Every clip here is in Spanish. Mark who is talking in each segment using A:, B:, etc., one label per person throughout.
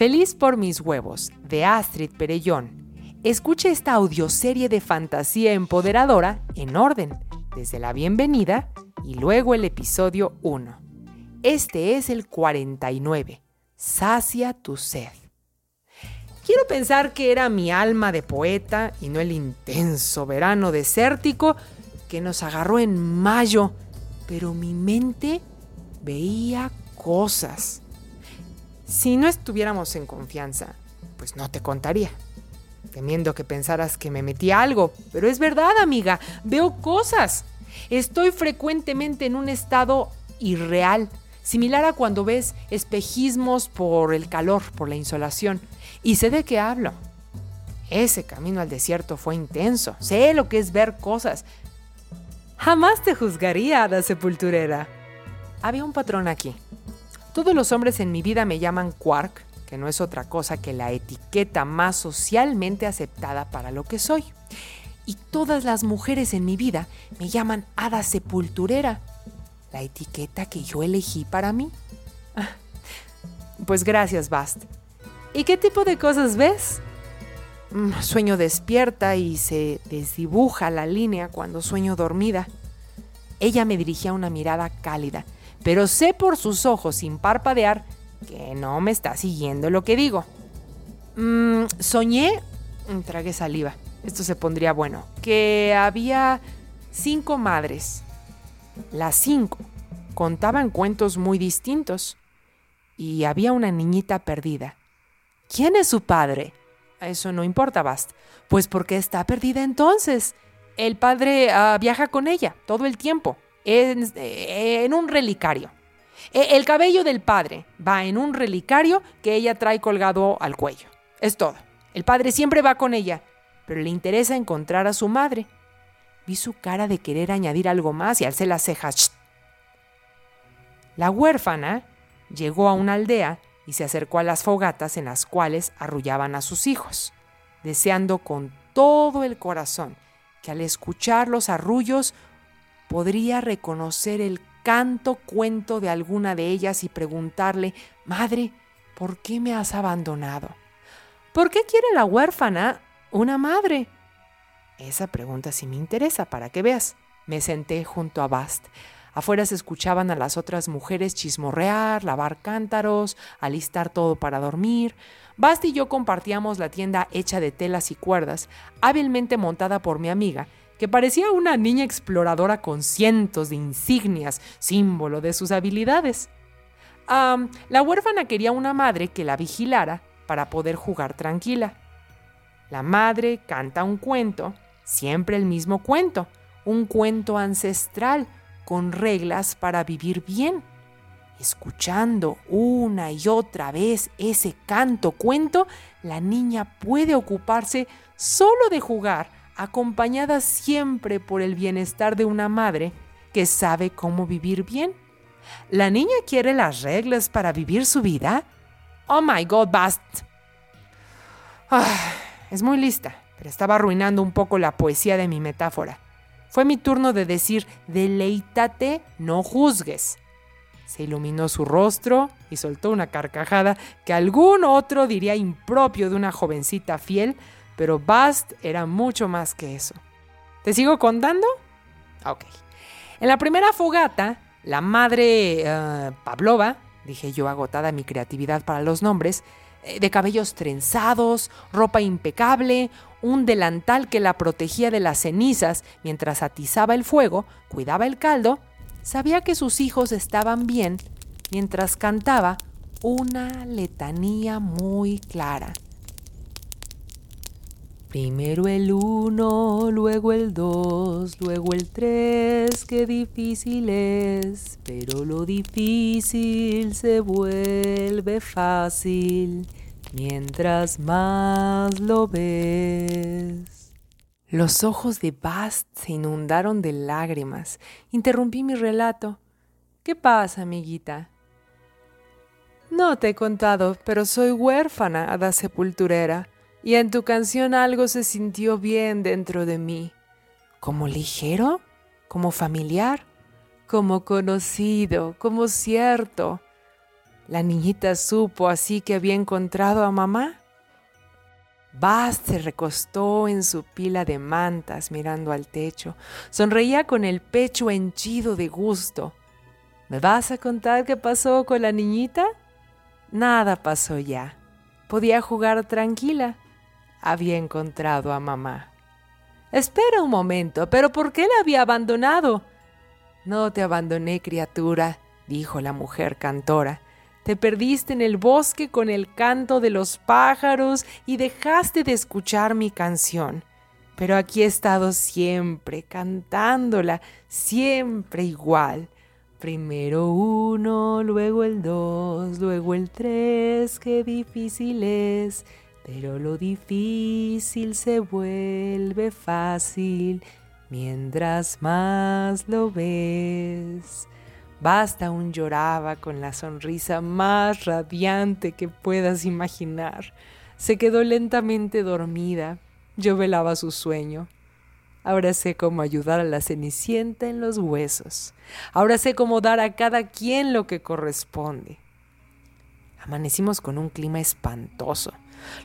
A: Feliz por mis huevos, de Astrid Perellón. Escuche esta audioserie de fantasía empoderadora en orden, desde la bienvenida y luego el episodio 1. Este es el 49. Sacia tu sed. Quiero pensar que era mi alma de poeta y no el intenso verano desértico que nos agarró en mayo, pero mi mente veía cosas. Si no estuviéramos en confianza, pues no te contaría, temiendo que pensaras que me metí algo, pero es verdad, amiga, veo cosas. Estoy frecuentemente en un estado irreal, similar a cuando ves espejismos por el calor, por la insolación. Y sé de qué hablo. Ese camino al desierto fue intenso. Sé lo que es ver cosas. Jamás te juzgaría, la sepulturera. Había un patrón aquí. Todos los hombres en mi vida me llaman Quark, que no es otra cosa que la etiqueta más socialmente aceptada para lo que soy. Y todas las mujeres en mi vida me llaman Hada Sepulturera, la etiqueta que yo elegí para mí. Pues gracias, Bast. ¿Y qué tipo de cosas ves? Mm, sueño despierta y se desdibuja la línea cuando sueño dormida. Ella me dirigía una mirada cálida, pero sé por sus ojos sin parpadear que no me está siguiendo lo que digo. Mm, soñé, mm, tragué saliva, esto se pondría bueno, que había cinco madres. Las cinco contaban cuentos muy distintos y había una niñita perdida ¿Quién es su padre? Eso no importa, Bast. Pues porque está perdida entonces. El padre ah, viaja con ella todo el tiempo, en, un relicario. E, el cabello del padre va en un relicario que ella trae colgado al cuello. Es todo. El padre siempre va con ella, pero le interesa encontrar a su madre. Vi su cara de querer añadir algo más y alcé las cejas. La huérfana llegó a una aldea y se acercó a las fogatas en las cuales arrullaban a sus hijos, deseando con todo el corazón que al escuchar los arrullos podría reconocer el canto cuento de alguna de ellas y preguntarle, Madre, ¿por qué me has abandonado? ¿Por qué quiere la huérfana una madre? Esa pregunta sí me interesa, para que veas. Me senté junto a Bast. Afuera se escuchaban a las otras mujeres chismorrear, lavar cántaros, alistar todo para dormir. Basti y yo compartíamos la tienda hecha de telas y cuerdas, hábilmente montada por mi amiga, que parecía una niña exploradora con cientos de insignias, símbolo de sus habilidades. la huérfana quería una madre que la vigilara para poder jugar tranquila. La madre canta un cuento, siempre el mismo cuento, un cuento ancestral, con reglas para vivir bien. Escuchando una y otra vez ese canto cuento, la niña puede ocuparse solo de jugar, acompañada siempre por el bienestar de una madre que sabe cómo vivir bien. ¿La niña quiere las reglas para vivir su vida? Oh my God, Bast. Es muy lista, pero estaba arruinando un poco la poesía de mi metáfora. Fue mi turno de decir, deleítate, no juzgues. Se iluminó su rostro y soltó una carcajada que algún otro diría impropio de una jovencita fiel, pero Bast era mucho más que eso. ¿Te sigo contando? Ok. En la primera fogata, la madre uh, Pavlova, dije yo agotada mi creatividad para los nombres, eh, de cabellos trenzados, ropa impecable, un delantal que la protegía de las cenizas mientras atizaba el fuego, cuidaba el caldo, sabía que sus hijos estaban bien mientras cantaba una letanía muy clara. Primero el uno, luego el dos, luego el tres, qué difícil es, pero lo difícil se vuelve fácil mientras más lo ves. Los ojos de Bast se inundaron de lágrimas. Interrumpí mi relato. ¿Qué pasa, amiguita? No te he contado, pero soy huérfana, hada sepulturera, y en tu canción algo se sintió bien dentro de mí. ¿Como ligero? ¿Como familiar? ¿Como conocido? ¿Como cierto? La niñita supo así que había encontrado a mamá. Bast se recostó en su pila de mantas mirando al techo. Sonreía con el pecho henchido de gusto. ¿Me vas a contar qué pasó con la niñita? Nada pasó ya. Podía jugar tranquila. Había encontrado a mamá. Espera un momento, pero ¿por qué la había abandonado? No te abandoné, criatura, dijo la mujer cantora. Te perdiste en el bosque con el canto de los pájaros y dejaste de escuchar mi canción. Pero aquí he estado siempre, cantándola, siempre igual. Primero uno, luego el dos, luego el tres, qué difícil es. Pero lo difícil se vuelve fácil mientras más lo ves. Basta aún lloraba con la sonrisa más radiante que puedas imaginar. Se quedó lentamente dormida. Yo velaba su sueño. Ahora sé cómo ayudar a la cenicienta en los huesos. Ahora sé cómo dar a cada quien lo que corresponde. Amanecimos con un clima espantoso.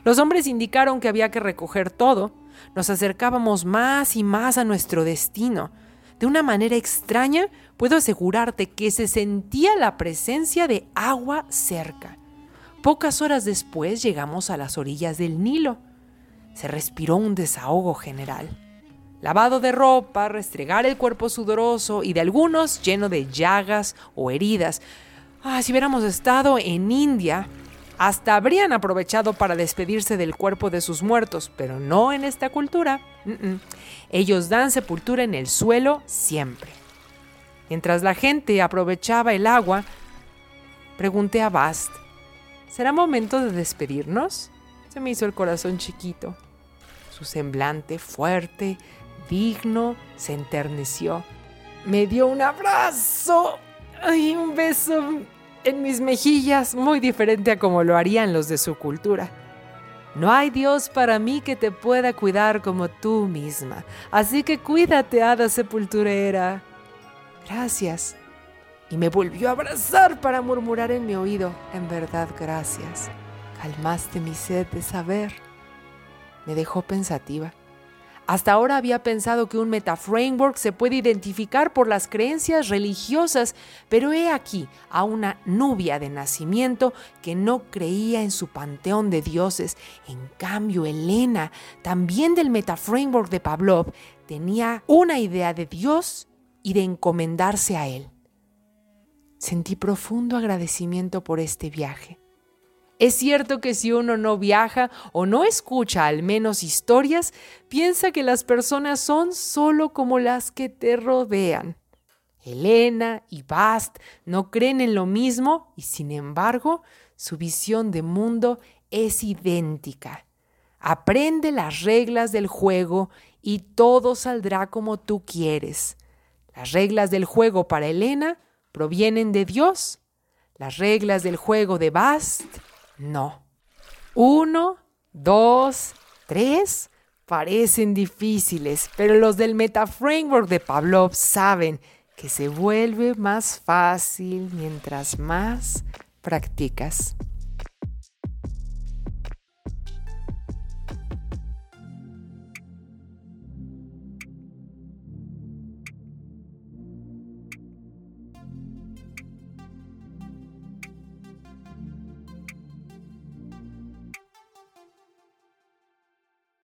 A: Los hombres indicaron que había que recoger todo. Nos acercábamos más y más a nuestro destino. De una manera extraña, puedo asegurarte que se sentía la presencia de agua cerca. Pocas horas después llegamos a las orillas del Nilo. Se respiró un desahogo general. Lavado de ropa, restregar el cuerpo sudoroso y de algunos lleno de llagas o heridas. Ah, si hubiéramos estado en India, hasta habrían aprovechado para despedirse del cuerpo de sus muertos, pero no en esta cultura. Ellos dan sepultura en el suelo siempre. Mientras la gente aprovechaba el agua, pregunté a Bast, ¿será momento de despedirnos? Se me hizo el corazón chiquito. Su semblante fuerte, digno, se enterneció. Me dio un abrazo y un beso en mis mejillas, muy diferente a como lo harían los de su cultura. No hay Dios para mí que te pueda cuidar como tú misma, así que cuídate, hada sepulturera. Gracias. Y me volvió a abrazar para murmurar en mi oído, en verdad gracias. Calmaste mi sed de saber. Me dejó pensativa. Hasta ahora había pensado que un metaframework se puede identificar por las creencias religiosas, pero he aquí a una nubia de nacimiento que no creía en su panteón de dioses. En cambio, Elena, también del metaframework de Pavlov, tenía una idea de Dios y de encomendarse a él. Sentí profundo agradecimiento por este viaje. Es cierto que si uno no viaja o no escucha al menos historias, piensa que las personas son solo como las que te rodean. Elena y Bast no creen en lo mismo y sin embargo su visión de mundo es idéntica. Aprende las reglas del juego y todo saldrá como tú quieres. Las reglas del juego para Elena provienen de Dios. Las reglas del juego de Bast no. Uno, dos, tres parecen difíciles, pero los del MetaFramework de Pavlov saben que se vuelve más fácil mientras más practicas.